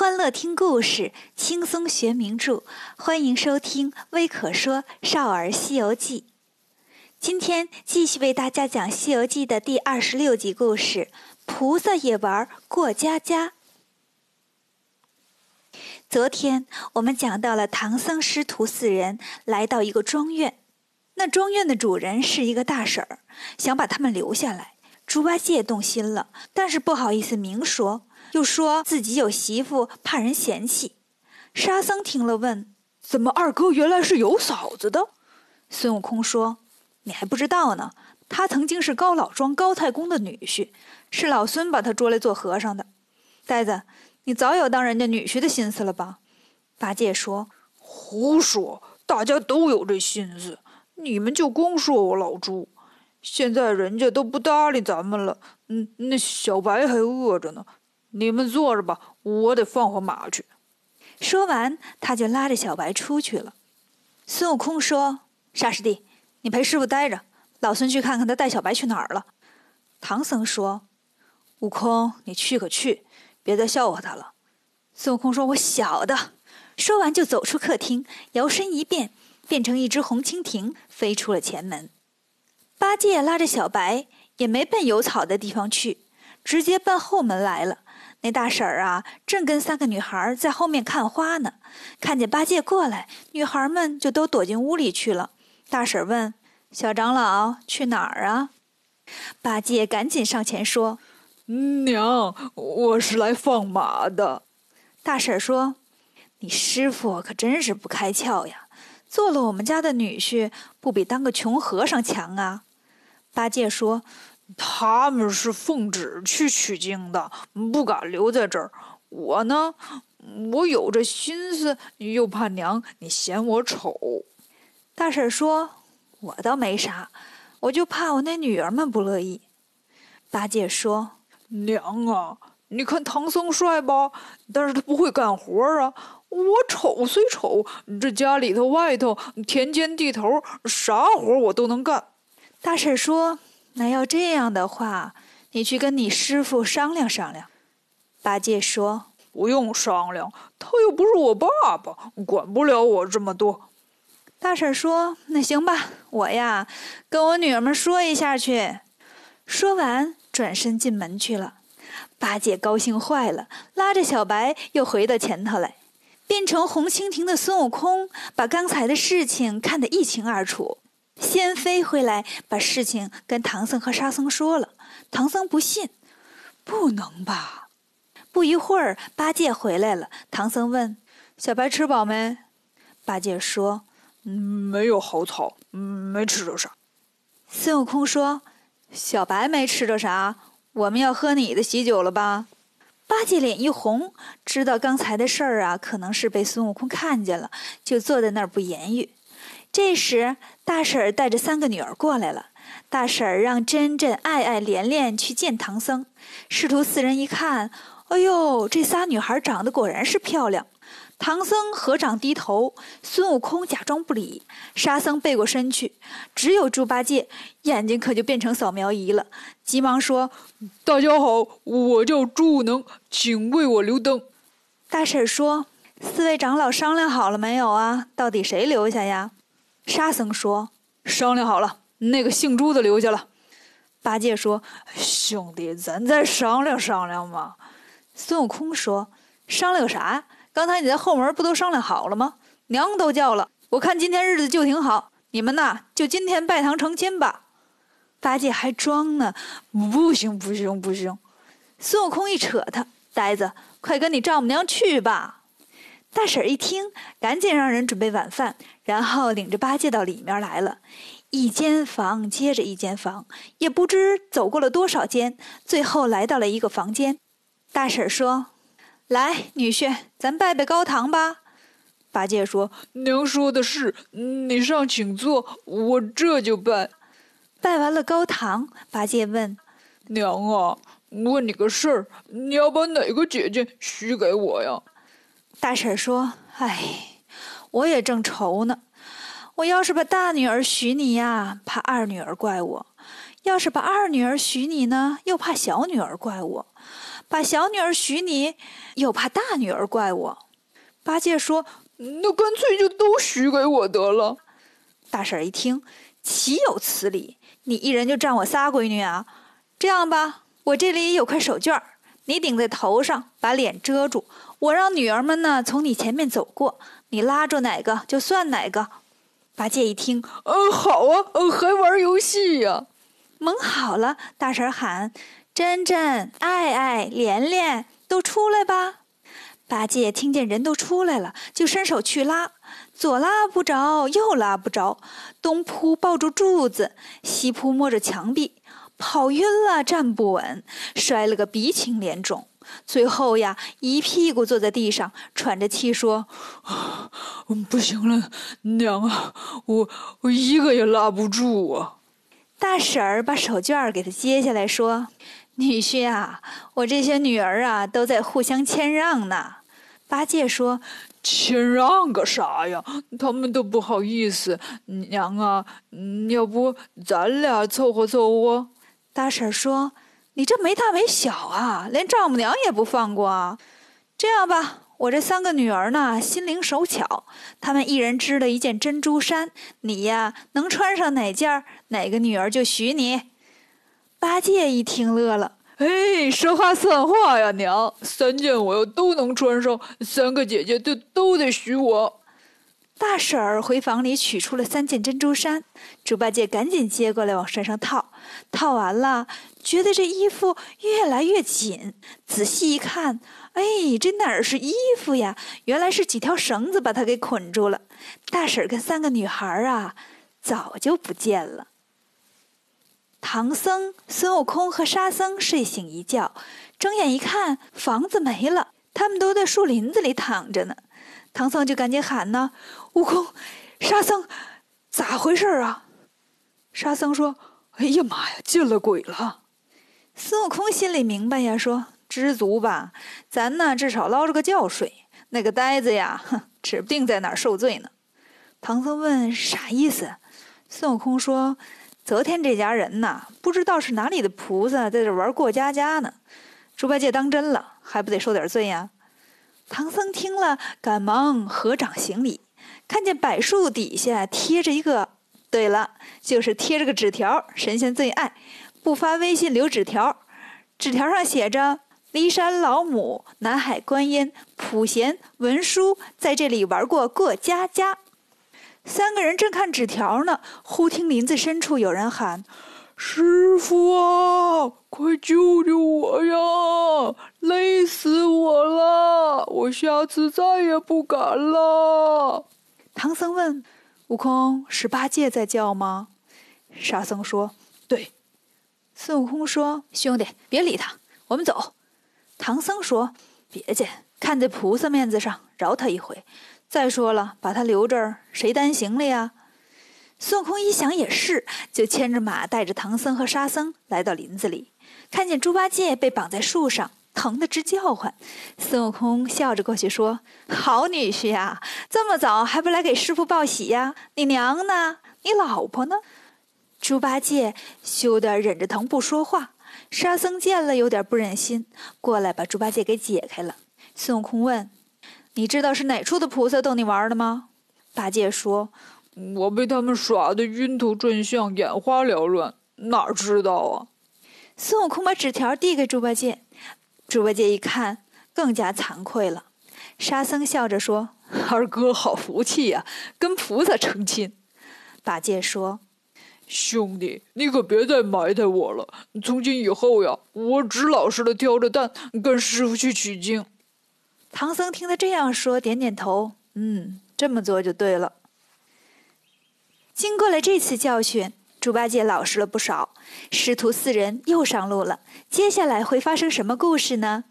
欢乐听故事，轻松学名著。欢迎收听微可说少儿西游记。今天继续为大家讲《西游记》的第二十六集故事：菩萨也玩过家家。昨天我们讲到了唐僧师徒四人来到一个庄院，那庄院的主人是一个大婶儿，想把他们留下来。猪八戒动心了，但是不好意思明说。又说自己有媳妇，怕人嫌弃。沙僧听了问：“怎么二哥原来是有嫂子的？”孙悟空说：“你还不知道呢，他曾经是高老庄高太公的女婿，是老孙把他捉来做和尚的。”呆子，你早有当人家女婿的心思了吧？八戒说：“胡说，大家都有这心思，你们就光说我老猪。现在人家都不搭理咱们了，嗯，那小白还饿着呢。”你们坐着吧，我得放会马去。说完，他就拉着小白出去了。孙悟空说：“沙师弟，你陪师傅待着，老孙去看看他带小白去哪儿了。”唐僧说：“悟空，你去可去，别再笑话他了。”孙悟空说：“我晓得。”说完就走出客厅，摇身一变，变成一只红蜻蜓，飞出了前门。八戒拉着小白，也没奔有草的地方去，直接奔后门来了。那大婶儿啊，正跟三个女孩在后面看花呢，看见八戒过来，女孩们就都躲进屋里去了。大婶问：“小长老去哪儿啊？”八戒赶紧上前说：“娘，我是来放马的。”大婶说：“你师傅可真是不开窍呀，做了我们家的女婿，不比当个穷和尚强啊？”八戒说。他们是奉旨去取经的，不敢留在这儿。我呢，我有这心思，又怕娘你嫌我丑。大婶说：“我倒没啥，我就怕我那女儿们不乐意。”八戒说：“娘啊，你看唐僧帅吧，但是他不会干活啊。我丑虽丑，这家里头外头田间地头啥活我都能干。”大婶说。那要这样的话，你去跟你师傅商量商量。八戒说：“不用商量，他又不是我爸爸，管不了我这么多。”大婶说：“那行吧，我呀，跟我女儿们说一下去。”说完，转身进门去了。八戒高兴坏了，拉着小白又回到前头来，变成红蜻蜓的孙悟空，把刚才的事情看得一清二楚。先飞回来，把事情跟唐僧和沙僧说了。唐僧不信，不能吧？不一会儿，八戒回来了。唐僧问：“小白吃饱没？”八戒说：“没有好草，没吃着啥。”孙悟空说：“小白没吃着啥，我们要喝你的喜酒了吧？”八戒脸一红，知道刚才的事儿啊，可能是被孙悟空看见了，就坐在那儿不言语。这时，大婶儿带着三个女儿过来了。大婶儿让珍珍、爱爱、莲莲去见唐僧。师徒四人一看，哎呦，这仨女孩长得果然是漂亮。唐僧合掌低头，孙悟空假装不理，沙僧背过身去，只有猪八戒眼睛可就变成扫描仪了，急忙说：“大家好，我叫猪悟能，请为我留灯。”大婶儿说：“四位长老商量好了没有啊？到底谁留下呀？”沙僧说：“商量好了，那个姓朱的留下了。”八戒说：“兄弟，咱再商量商量嘛。”孙悟空说：“商量啥？刚才你在后门不都商量好了吗？娘都叫了，我看今天日子就挺好，你们呐就今天拜堂成亲吧。”八戒还装呢：“不行，不行，不行！”孙悟空一扯他：“呆子，快跟你丈母娘去吧。”大婶一听，赶紧让人准备晚饭，然后领着八戒到里面来了。一间房接着一间房，也不知走过了多少间，最后来到了一个房间。大婶说：“来，女婿，咱拜拜高堂吧。”八戒说：“娘说的是，你上请坐，我这就拜。”拜完了高堂，八戒问：“娘啊，问你个事儿，你要把哪个姐姐许给我呀？”大婶说：“哎，我也正愁呢。我要是把大女儿许你呀，怕二女儿怪我；要是把二女儿许你呢，又怕小女儿怪我；把小女儿许你，又怕大女儿怪我。八戒说：“那干脆就都许给我得了。”大婶一听，岂有此理！你一人就占我仨闺女啊？这样吧，我这里有块手绢儿你顶在头上，把脸遮住。我让女儿们呢从你前面走过，你拉住哪个就算哪个。八戒一听，呃，好啊，呃，还玩游戏呀？蒙好了，大婶喊：“珍珍、爱爱、莲莲，都出来吧！”八戒听见人都出来了，就伸手去拉，左拉不着，右拉不着，东扑抱住柱子，西扑摸着墙壁。跑晕了，站不稳，摔了个鼻青脸肿，最后呀，一屁股坐在地上，喘着气说：“不行了，娘啊，我我一个也拉不住啊！”大婶儿把手绢给他接下来，说：“女婿啊，我这些女儿啊，都在互相谦让呢。”八戒说：“谦让个啥呀？他们都不好意思。娘啊，要不咱俩凑合凑合？”大婶说：“你这没大没小啊，连丈母娘也不放过啊！这样吧，我这三个女儿呢，心灵手巧，她们一人织了一件珍珠衫，你呀，能穿上哪件，哪个女儿就许你。”八戒一听乐了：“哎，说话算话呀，娘！三件我要都能穿上，三个姐姐就都得许我。”大婶儿回房里取出了三件珍珠衫，猪八戒赶紧接过来往身上套，套完了，觉得这衣服越来越紧，仔细一看，哎，这哪儿是衣服呀？原来是几条绳子把它给捆住了。大婶儿跟三个女孩儿啊，早就不见了。唐僧、孙悟空和沙僧睡醒一觉，睁眼一看，房子没了，他们都在树林子里躺着呢。唐僧就赶紧喊呢：“悟空，沙僧，咋回事啊？”沙僧说：“哎呀妈呀，见了鬼了！”孙悟空心里明白呀，说：“知足吧，咱呢至少捞着个觉睡。那个呆子呀，哼，指不定在哪儿受罪呢。”唐僧问：“啥意思？”孙悟空说：“昨天这家人呐，不知道是哪里的菩萨，在这玩过家家呢。猪八戒当真了，还不得受点罪呀？”唐僧听了，赶忙合掌行礼，看见柏树底下贴着一个，对了，就是贴着个纸条，神仙最爱，不发微信留纸条，纸条上写着：“骊山老母、南海观音、普贤、文殊在这里玩过过家家。”三个人正看纸条呢，忽听林子深处有人喊。师傅啊，快救救我呀！累死我了，我下次再也不敢了。唐僧问：“悟空，十八戒在叫吗？”沙僧说：“对。”孙悟空说：“兄弟，别理他，我们走。”唐僧说：“别介，看在菩萨面子上，饶他一回。再说了，把他留这儿，谁担行李呀？”孙悟空一想也是，就牵着马，带着唐僧和沙僧来到林子里，看见猪八戒被绑在树上，疼得直叫唤。孙悟空笑着过去说：“好女婿呀，这么早还不来给师傅报喜呀？你娘呢？你老婆呢？”猪八戒羞得忍着疼不说话。沙僧见了有点不忍心，过来把猪八戒给解开了。孙悟空问：“你知道是哪处的菩萨逗你玩的吗？”八戒说。我被他们耍得晕头转向，眼花缭乱，哪知道啊！孙悟空把纸条递给猪八戒，猪八戒一看，更加惭愧了。沙僧笑着说：“二哥好福气呀，跟菩萨成亲。”八戒说：“兄弟，你可别再埋汰我了。从今以后呀，我只老实的挑着担跟师傅去取经。”唐僧听他这样说，点点头：“嗯，这么做就对了。”经过了这次教训，猪八戒老实了不少。师徒四人又上路了。接下来会发生什么故事呢？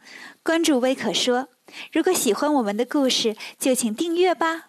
关注微可说。如果喜欢我们的故事，就请订阅吧。